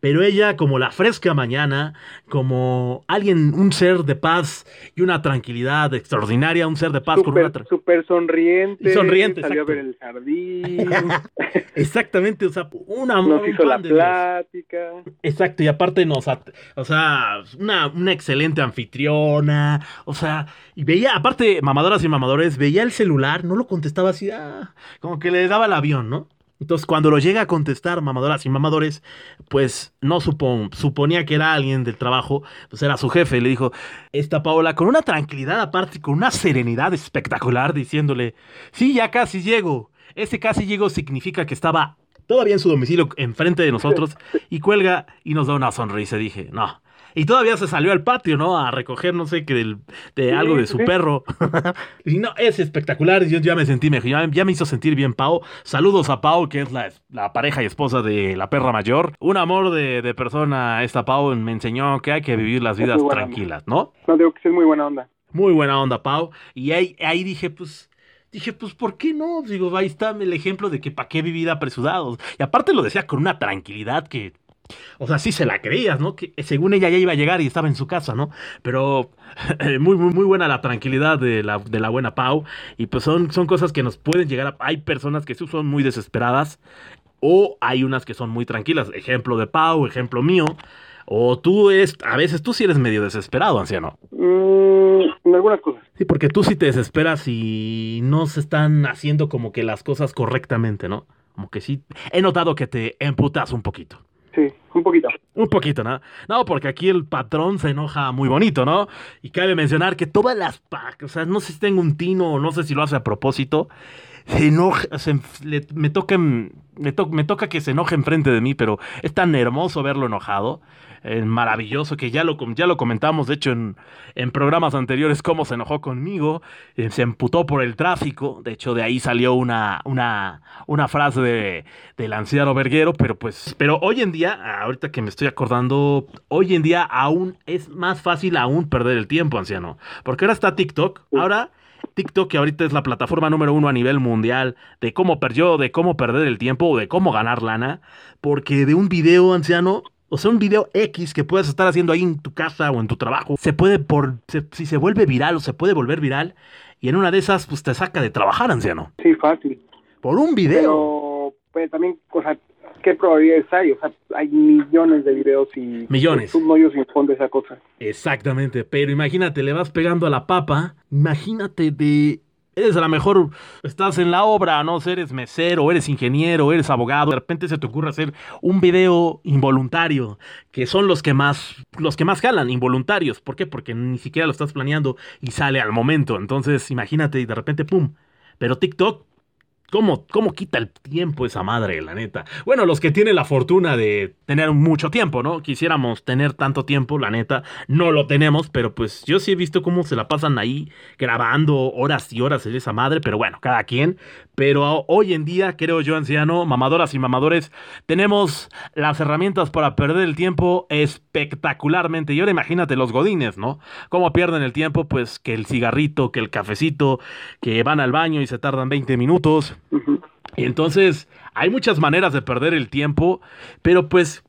Pero ella como la fresca mañana, como alguien, un ser de paz y una tranquilidad extraordinaria, un ser de paz super, con una... Súper sonriente. sonriente, Salió exacto. a ver el jardín. <laughs> Exactamente, o sea, una... nos un hizo la de Dios. plática. Exacto, y aparte nos, o sea, una, una excelente anfitriona, o sea, y veía, aparte, mamadoras y mamadores, veía el celular, no lo contestaba así, ah, como que le daba el avión, ¿no? Entonces, cuando lo llega a contestar mamadoras y mamadores, pues no supo, suponía que era alguien del trabajo, pues era su jefe, le dijo, esta Paola, con una tranquilidad aparte, con una serenidad espectacular, diciéndole, sí, ya casi llego. Ese casi llego significa que estaba todavía en su domicilio enfrente de nosotros <laughs> y cuelga y nos da una sonrisa. Dije, no. Y todavía se salió al patio, ¿no? A recoger, no sé, que del- de algo de su perro. <laughs> y no, es espectacular. Yo ya me sentí mejor. Ya, ya me hizo sentir bien Pau. Saludos a Pau, que es la, la pareja y esposa de la perra mayor. Un amor de, de persona, esta Pau me enseñó que hay que vivir las vidas tranquilas, ¿no? No digo que es muy buena onda. Muy buena onda, Pau. Y ahí, ahí dije, pues, dije, pues, ¿por qué no? Digo, ahí está el ejemplo de que para qué vivir apresurados. Y aparte lo decía con una tranquilidad que, o sea, sí se la creías, ¿no? Que según ella ya iba a llegar y estaba en su casa, ¿no? Pero <laughs> muy, muy, muy buena la tranquilidad de la, de la buena Pau. Y pues son, son cosas que nos pueden llegar a... Hay personas que sí son muy desesperadas o hay unas que son muy tranquilas. Ejemplo de Pau, ejemplo mío. O tú es, a veces tú sí eres medio desesperado, anciano. Mm, en algunas cosas. Sí, porque tú sí te desesperas y no se están haciendo como que las cosas correctamente, ¿no? Como que sí. He notado que te emputas un poquito. Sí, un poquito. Un poquito, ¿no? No, porque aquí el patrón se enoja muy bonito, ¿no? Y cabe mencionar que todas las... pa- O sea, no sé si tengo un tino o no sé si lo hace a propósito. Se enoja, se le- me, toca, me, to- me toca que se enoje enfrente de mí, pero es tan hermoso verlo enojado. eh, maravilloso, que ya lo, ya lo comentamos, de hecho, en, en programas anteriores, cómo se enojó conmigo, eh, se emputó por el tráfico, de hecho, de ahí salió una, una, una frase de, del anciano verguero, pero pues, pero hoy en día, ahorita que me estoy acordando, hoy en día aún es más fácil aún perder el tiempo, anciano, porque ahora está TikTok, ahora... TikTok, que ahorita es la plataforma número uno a nivel mundial de cómo perdió, de cómo perder el tiempo o de cómo ganar lana, porque de un video anciano, o sea, un video X que puedes estar haciendo ahí en tu casa o en tu trabajo, se puede por, se- si se vuelve viral o se puede volver viral, y en una de esas, pues te saca de trabajar, anciano. Sí, fácil. Por un video. Pero pues, también, o sea, ¿qué probabilidades hay? O sea, hay millones de videos y... Millones. Es un hoyo sin fondo esa cosa. Exactamente, pero imagínate, le vas pegando a la papa, imagínate de... Eres a lo mejor, estás en la obra, no sé, eres mesero, eres ingeniero, eres abogado, de repente se te ocurre hacer un video involuntario, que son los que más, los que más jalan, involuntarios. ¿Por qué? Porque ni siquiera lo estás planeando y sale al momento. Entonces, imagínate y de repente, ¡pum! Pero TikTok, ¿Cómo, ¿Cómo quita el tiempo esa madre, la neta? Bueno, los que tienen la fortuna de tener mucho tiempo, ¿no? Quisiéramos tener tanto tiempo, la neta. No lo tenemos, pero pues yo sí he visto cómo se la pasan ahí grabando horas y horas en esa madre, pero bueno, cada quien. Pero hoy en día, creo yo, anciano, mamadoras y mamadores, tenemos las herramientas para perder el tiempo espectacularmente. Y ahora imagínate los godines, ¿no? Cómo pierden el tiempo, pues que el cigarrito, que el cafecito, que van al baño y se tardan 20 minutos. Y entonces, hay muchas maneras de perder el tiempo, pero pues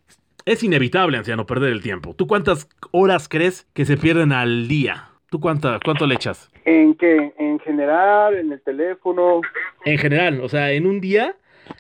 es inevitable, anciano, perder el tiempo. ¿Tú cuántas horas crees que se pierden al día? ¿Tú cuánta, cuánto le echas? ¿En qué? ¿En general? ¿En el teléfono? En general, o sea, en un día,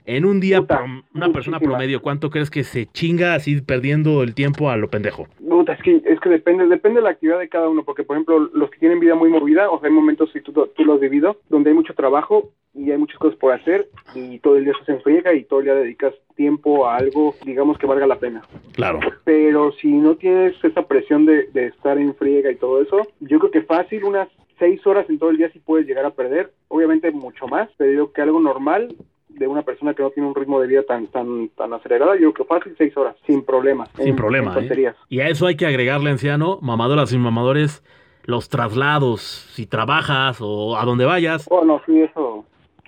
en un día, Puta, una persona promedio, ¿cuánto crees que se chinga así perdiendo el tiempo a lo pendejo? Puta, es que, es que depende, depende de la actividad de cada uno, porque por ejemplo, los que tienen vida muy movida, o sea, hay momentos, si tú, tú lo has vivido, donde hay mucho trabajo y hay muchas cosas por hacer y todo el día se enfriega y todo el día dedicas tiempo a algo, digamos, que valga la pena. Claro. Pero si no tienes esa presión de, de estar en friega y todo eso, yo creo que fácil unas seis horas en todo el día sí puedes llegar a perder, obviamente mucho más, pero yo creo que algo normal de una persona que no tiene un ritmo de vida tan tan tan acelerado, yo creo que fácil seis horas, sin problemas. Sin en- problema, en ¿eh? Y a eso hay que agregarle, anciano, mamadoras y mamadores, los traslados, si trabajas o a donde vayas, Oh, no, sí, eso,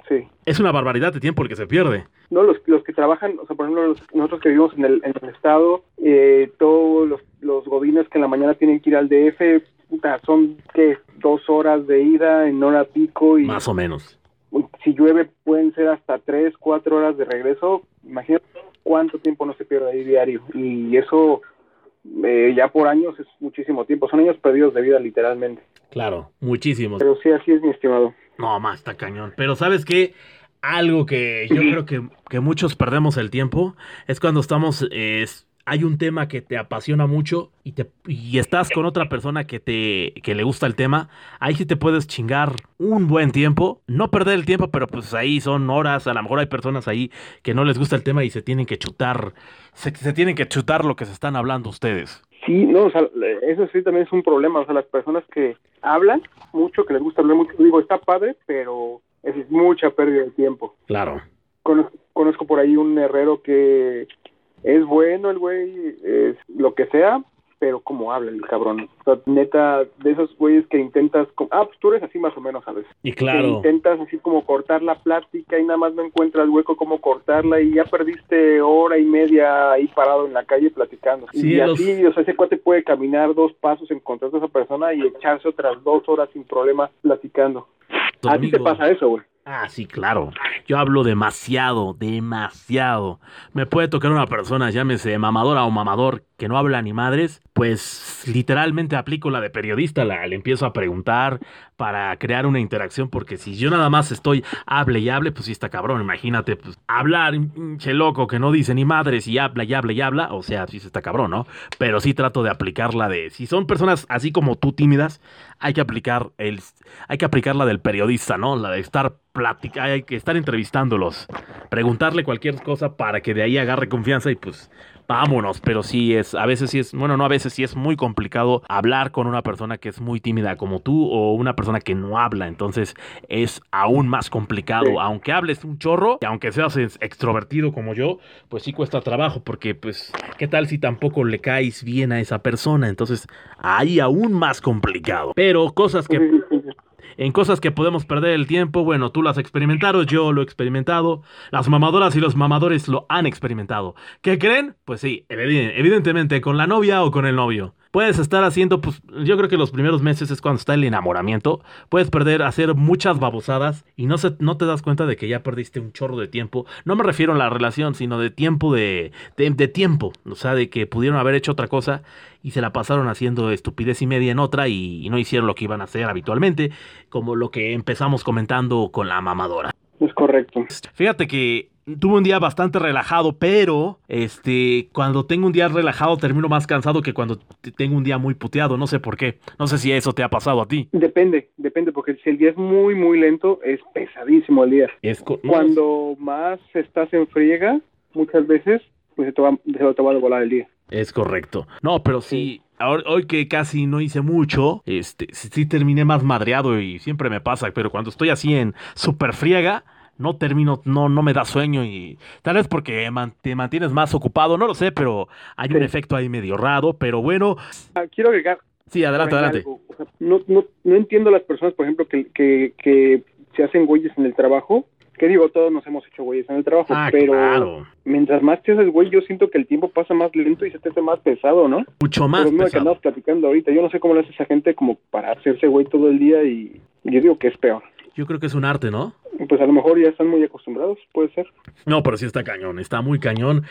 sí. es una barbaridad de tiempo el que se pierde. No, los, los que trabajan, o sea, por ejemplo, los- nosotros que vivimos en el, en el estado, eh, todos los los godines que en la mañana tienen que ir al DF, puta, son que dos horas de ida en hora pico y Más o menos. si llueve pueden ser hasta tres, cuatro horas de regreso. Imagínate cuánto tiempo no se pierde ahí diario. Y eso eh, ya por años es muchísimo tiempo. Son años perdidos de vida literalmente. Claro, muchísimos. Pero sí, así es mi estimado. No, más está cañón. Pero ¿sabes qué? Algo que yo creo que, que muchos perdemos el tiempo es cuando estamos... eh, hay un tema que te apasiona mucho y, te, y estás con otra persona que, te, que le gusta el tema, ahí sí te puedes chingar un buen tiempo. No perder el tiempo, pero pues ahí son horas. A lo mejor hay personas ahí que no les gusta el tema y se tienen que chutar, se, se tienen que chutar lo que se están hablando ustedes. Sí, no, o sea, eso sí también es un problema. O sea, las personas que hablan mucho, que les gusta hablar mucho, digo, está padre, pero es mucha pérdida de tiempo. Claro. Conozco, conozco por ahí un herrero que es bueno el güey, es lo que sea, pero como habla el cabrón. O sea, neta, de esos güeyes que intentas, ah, pues tú eres así más o menos, ¿sabes? Y Que claro. intentas así como cortar la plática y nada más no encuentras hueco como cortarla y ya perdiste hora y media ahí parado en la calle platicando. Sí, y los- así, o sea, ese cuate puede caminar dos pasos, encontrar a esa persona y echarse otras dos horas sin problema platicando. A ti te pasa eso, güey. Ah, sí, claro. Yo hablo demasiado, demasiado. Me puede tocar una persona, llámese mamadora o mamador, que no habla ni madres, pues literalmente aplico la de periodista, la, le empiezo a preguntar para crear una interacción, porque si yo nada más estoy hable y hable, pues sí está cabrón, imagínate, pues hablar, che loco, que no dice ni madres y habla y habla y habla, o sea, sí se está cabrón, ¿no? Pero sí trato de aplicar la de, si son personas así como tú tímidas, hay que aplicar el, hay que aplicar la del periodista, ¿no? La de estar platica, hay que estar entrevistándolos, preguntarle cualquier cosa para que de ahí agarre confianza y pues vámonos, pero sí es, a veces sí es, bueno, no a veces sí es muy complicado hablar con una persona que es muy tímida como tú o una persona que no habla, entonces es aún más complicado, Sí. aunque hables un chorro, y aunque seas ex- extrovertido como yo, pues sí cuesta trabajo, porque pues, ¿qué tal si tampoco le caes bien a esa persona? Entonces, ahí aún más complicado. Pero cosas que. En cosas que podemos perder el tiempo, bueno, tú lo has experimentado, yo lo he experimentado, las mamadoras y los mamadores lo han experimentado. ¿Qué creen? Pues sí, eviden- evidentemente con la novia o con el novio. Puedes estar haciendo, pues yo creo que los primeros meses es cuando está el enamoramiento. Puedes perder, hacer muchas babosadas y no, se, no te das cuenta de que ya perdiste un chorro de tiempo. No me refiero a la relación, sino de tiempo de, de, de tiempo. O sea, de que pudieron haber hecho otra cosa y se la pasaron haciendo estupidez y media en otra y, y no hicieron lo que iban a hacer habitualmente, como lo que empezamos comentando con la mamadora. Es correcto. Fíjate que tuve un día bastante relajado, pero este cuando tengo un día relajado termino más cansado que cuando tengo un día muy puteado, no sé por qué. No sé si eso te ha pasado a ti. Depende, depende, porque si el día es muy, muy lento, es pesadísimo el día. Es Cuando más estás en friega, muchas veces, pues se te va, se te va a volar el día. Es correcto. No, pero sí, ahora- hoy que casi no hice mucho, este, sí, sí terminé más madreado y siempre me pasa, pero cuando estoy así en super friega, no termino, no, no me da sueño y tal vez porque man- te mantienes más ocupado, no lo sé, pero hay un Sí. efecto ahí medio raro, pero bueno, Ah, quiero agregar sí, adelante, adelante. O sea, no, no, no entiendo las personas, por ejemplo, que, que, que se hacen güeyes en el trabajo. Que digo, todos nos hemos hecho güeyes en el trabajo, Ah, pero claro. mientras más te haces güey, yo siento que el tiempo pasa más lento y se te hace más pesado, ¿no? Mucho más lo mismo que andamos platicando ahorita. Yo no sé cómo le hace esa gente como para hacerse güey todo el día y yo digo que es peor. Yo creo que es un arte, ¿no? Pues a lo mejor ya están muy acostumbrados, puede ser. No, pero sí está cañón, está muy cañón.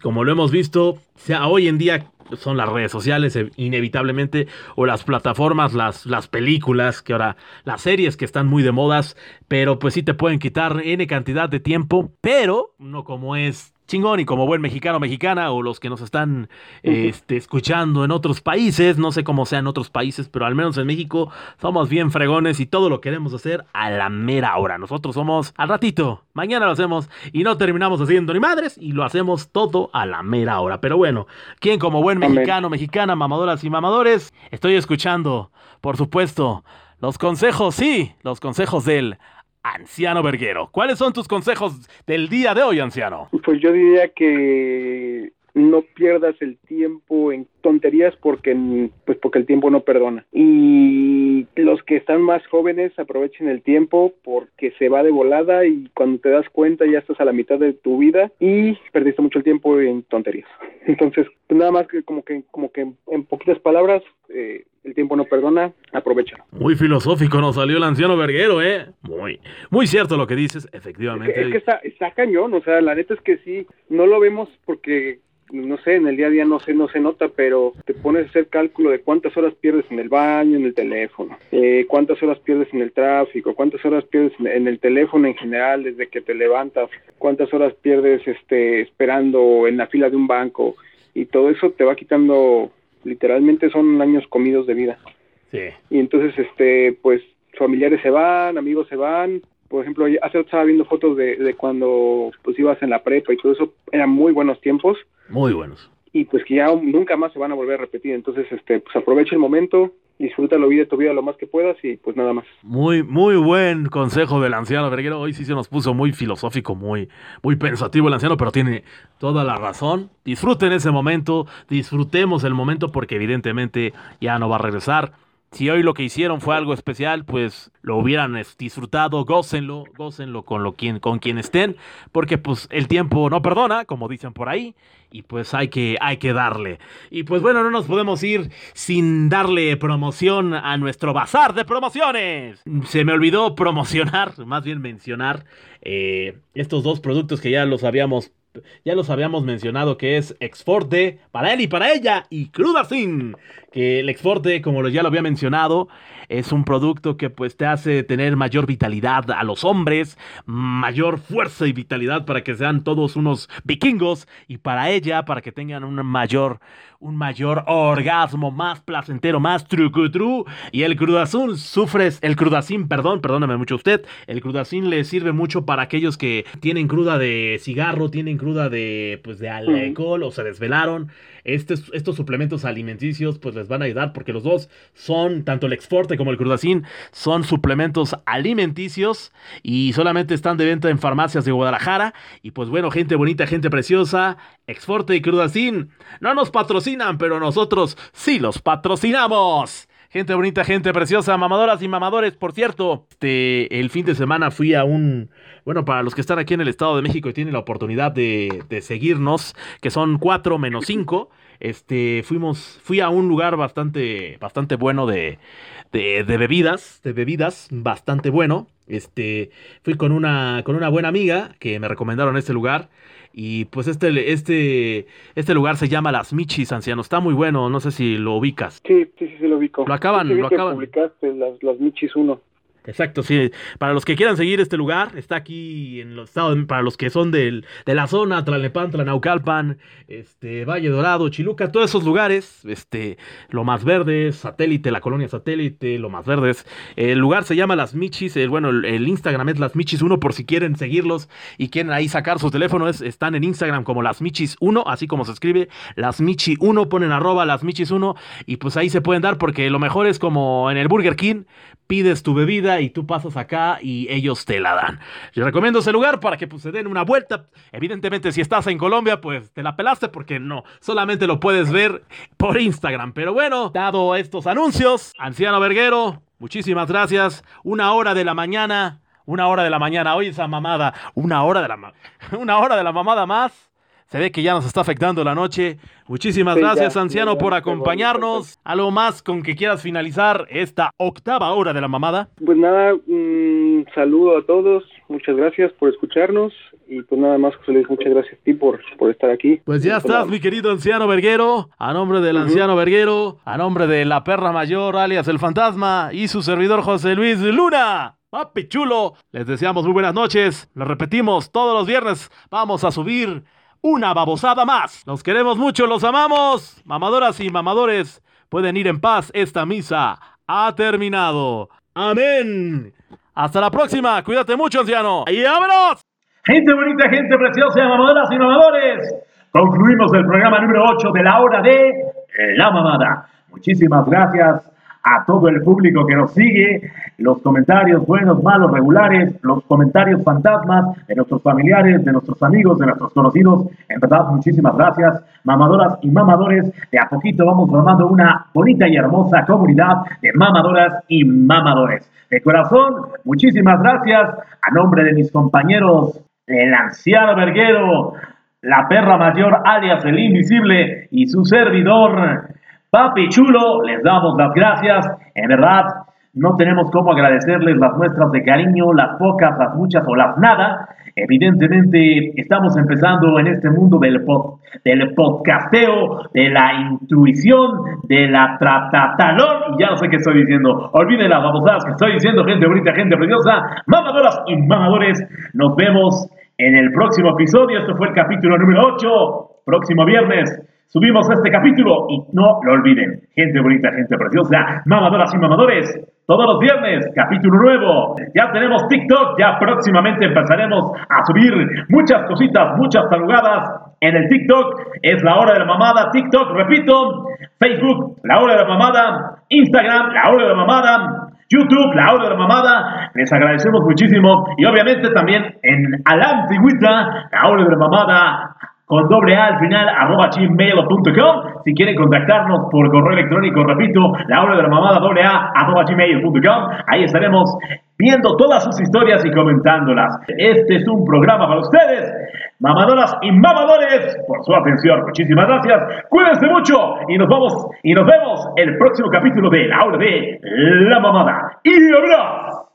Como lo hemos visto, sea, hoy en día son las redes sociales, eh, inevitablemente, o las plataformas, las, las películas, que ahora, las series que están muy de modas, pero pues sí te pueden quitar N cantidad de tiempo, pero no como es chingón y como buen mexicano mexicana o los que nos están <laughs> este, escuchando en otros países, no sé cómo sea en otros países, pero al menos en México somos bien fregones y todo lo queremos hacer a la mera hora. Nosotros somos al ratito, mañana lo hacemos y no terminamos haciendo ni madres y lo hacemos todo a la mera hora. Pero bueno, ¿quién como buen Amén. mexicano, mexicana, mamadoras y mamadores? Estoy escuchando, por supuesto, los consejos, sí, los consejos del anciano verguero. ¿Cuáles son tus consejos del día de hoy, anciano? Pues yo diría que no pierdas el tiempo en tonterías porque pues porque el tiempo no perdona. Y los que están más jóvenes aprovechen el tiempo porque se va de volada y cuando te das cuenta ya estás a la mitad de tu vida y perdiste mucho el tiempo en tonterías. <laughs> Entonces, nada más que como que como que en poquitas palabras eh, el tiempo no perdona, aprovecha. Muy filosófico nos salió el anciano verguero, ¿eh? Muy, muy cierto lo que dices, efectivamente. Es que, está, está, cañón, o sea, la neta es que sí, no lo vemos porque, no sé, en el día a día no se, no se nota, pero te pones a hacer cálculo de cuántas horas pierdes en el baño, en el teléfono, eh, cuántas horas pierdes en el tráfico, cuántas horas pierdes en el teléfono en general desde que te levantas, cuántas horas pierdes este, esperando en la fila de un banco, y todo eso te va quitando literalmente son años comidos de vida. Sí. Y entonces, este, pues, familiares se van, amigos se van. Por ejemplo, hace estaba viendo fotos de, de cuando pues ibas en la prepa y todo eso, eran muy buenos tiempos. Muy buenos. Y pues que ya nunca más se van a volver a repetir. Entonces, este, pues aprovecha el momento, disfruta la vida, tu vida lo más que puedas y pues nada más. Muy, muy buen consejo del anciano Verguero. Hoy sí se nos puso muy filosófico, muy, muy pensativo el anciano, pero tiene toda la razón. Disfruten ese momento, disfrutemos el momento porque evidentemente ya no va a regresar. Si hoy lo que hicieron fue algo especial, pues lo hubieran disfrutado, gócenlo, gócenlo con, lo, quien, con estén, porque pues el tiempo no perdona, como dicen por ahí, y pues hay que, hay que darle. Y pues bueno, no nos podemos ir sin darle promoción a nuestro bazar de promociones. Se me olvidó promocionar, <laughs> más bien mencionar, eh, estos dos productos que ya los habíamos ya los habíamos mencionado que es Exforte para él y para ella y Crudacin, que el Exforte, como ya lo había mencionado, es un producto que pues te hace tener mayor vitalidad a los hombres, mayor fuerza y vitalidad para que sean todos unos vikingos y para ella para que tengan un mayor un mayor orgasmo, más placentero, más trucutru. Y el crudazón sufres el crudacín, perdón, perdóname mucho usted, el crudacín le sirve mucho para aquellos que tienen cruda de cigarro, tienen cruda de pues de alcohol o se desvelaron estos, estos suplementos alimenticios pues les van a ayudar porque los dos son, tanto el Exforte como el Crudacin, son suplementos alimenticios y solamente están de venta en farmacias de Guadalajara. Y pues bueno, gente bonita, gente preciosa, Exforte y Crudacin no nos patrocinan, pero nosotros sí los patrocinamos. Gente bonita, gente preciosa, mamadoras y mamadores, por cierto, este, el fin de semana fui a un, bueno, para los que están aquí en el Estado de México y tienen la oportunidad de, seguirnos, que son cuatro menos cinco, este, fuimos, fui a un lugar bastante, bastante bueno de, de, bebidas, de bebidas, bastante bueno, este, fui con una, con una buena amiga que me recomendaron este lugar. Y pues este, este, este lugar se llama Las Michis, anciano. Está muy bueno, no sé si lo ubicas. Sí, sí, sí, lo ubico. Lo acaban, lo acaban. publicaste las, las Michis 1. Exacto, sí. Para los que quieran seguir este lugar, está aquí en los estados, para los que son del, de la zona, Tlalnepantla, Naucalpan, este, Valle Dorado, Chiluca, todos esos lugares, este, lo más verdes, satélite, la colonia satélite, lo más verdes. El lugar se llama Las Michis, el, bueno, el, Instagram es Las Michis 1 por si quieren seguirlos y quieren ahí sacar su teléfono, están en Instagram como Las Michis 1, así como se escribe, Las Michis 1, ponen arroba Las Michis 1 y pues ahí se pueden dar porque lo mejor es como en el Burger King, pides tu bebida y tú pasas acá y ellos te la dan. Yo recomiendo ese lugar para que pues, se den una vuelta. Evidentemente, si estás en Colombia, pues te la pelaste porque no, solamente lo puedes ver por Instagram. Pero bueno, dado estos anuncios, Anciano Verguero, muchísimas gracias. Una hora de la mañana, una hora de la mañana, hoy esa mamada, una hora de la, <laughs> una hora de la mamada más. Se ve que ya nos está afectando la noche. Muchísimas gracias, anciano, por acompañarnos. ¿Algo más con que quieras finalizar esta octava hora de la mamada? Pues nada, un saludo a todos. Muchas gracias por escucharnos. Y pues nada más, José Luis, muchas gracias a ti por, por estar aquí. Pues ya estás, mi querido anciano Verguero. A nombre del anciano Verguero, a nombre de la perra mayor, alias el fantasma, y su servidor José Luis Luna. Papi chulo, les deseamos muy buenas noches. Lo repetimos todos los viernes. Vamos a subir una babosada más. Los queremos mucho, los amamos. Mamadoras y mamadores, pueden ir en paz. Esta misa ha terminado. Amén. Hasta la próxima. Cuídate mucho, anciano. Y vámonos. Gente bonita, gente preciosa, mamadoras y mamadores. Concluimos el programa número 8 de la hora de La Mamada. Muchísimas gracias a todo el público que nos sigue, los comentarios buenos, malos, regulares, los comentarios fantasmas de nuestros familiares, de nuestros amigos, de nuestros conocidos. En verdad, muchísimas gracias, mamadoras y mamadores. De a poquito vamos formando una bonita y hermosa comunidad de mamadoras y mamadores. De corazón, muchísimas gracias a nombre de mis compañeros, el anciano verguero, la perra mayor alias el invisible y su servidor, Papi Chulo, les damos las gracias. En verdad, no tenemos cómo agradecerles las muestras de cariño, las pocas, las muchas o las nada. Evidentemente, estamos empezando en este mundo del, del podcasteo, de la intuición, de la tratatalón, y ya no sé qué estoy diciendo. Olviden las babosadas que estoy diciendo, gente bonita, gente preciosa, mamadoras y mamadores. Nos vemos en el próximo episodio. Esto fue el capítulo número 8. Próximo viernes subimos este capítulo y no lo olviden. Gente bonita, gente preciosa, mamadoras y mamadores. Todos los viernes, capítulo nuevo. Ya tenemos TikTok, ya próximamente empezaremos a subir muchas cositas, muchas tarugadas en el TikTok. Es la hora de la mamada. TikTok, repito. Facebook, la hora de la mamada. Instagram, la hora de la mamada. YouTube, la hora de la mamada. Les agradecemos muchísimo. Y obviamente también en a antigüita, la hora de la mamada con doble A al final, arroba gmail.com. Si quieren contactarnos por correo electrónico, repito, la hora de la mamada doble A, arroba gmail.com. Ahí estaremos viendo todas sus historias y comentándolas. Este es un programa para ustedes, mamadoras y mamadores, por su atención. Muchísimas gracias. Cuídense mucho y nos vamos y nos vemos el próximo capítulo de La hora de la mamada. Y abrazo.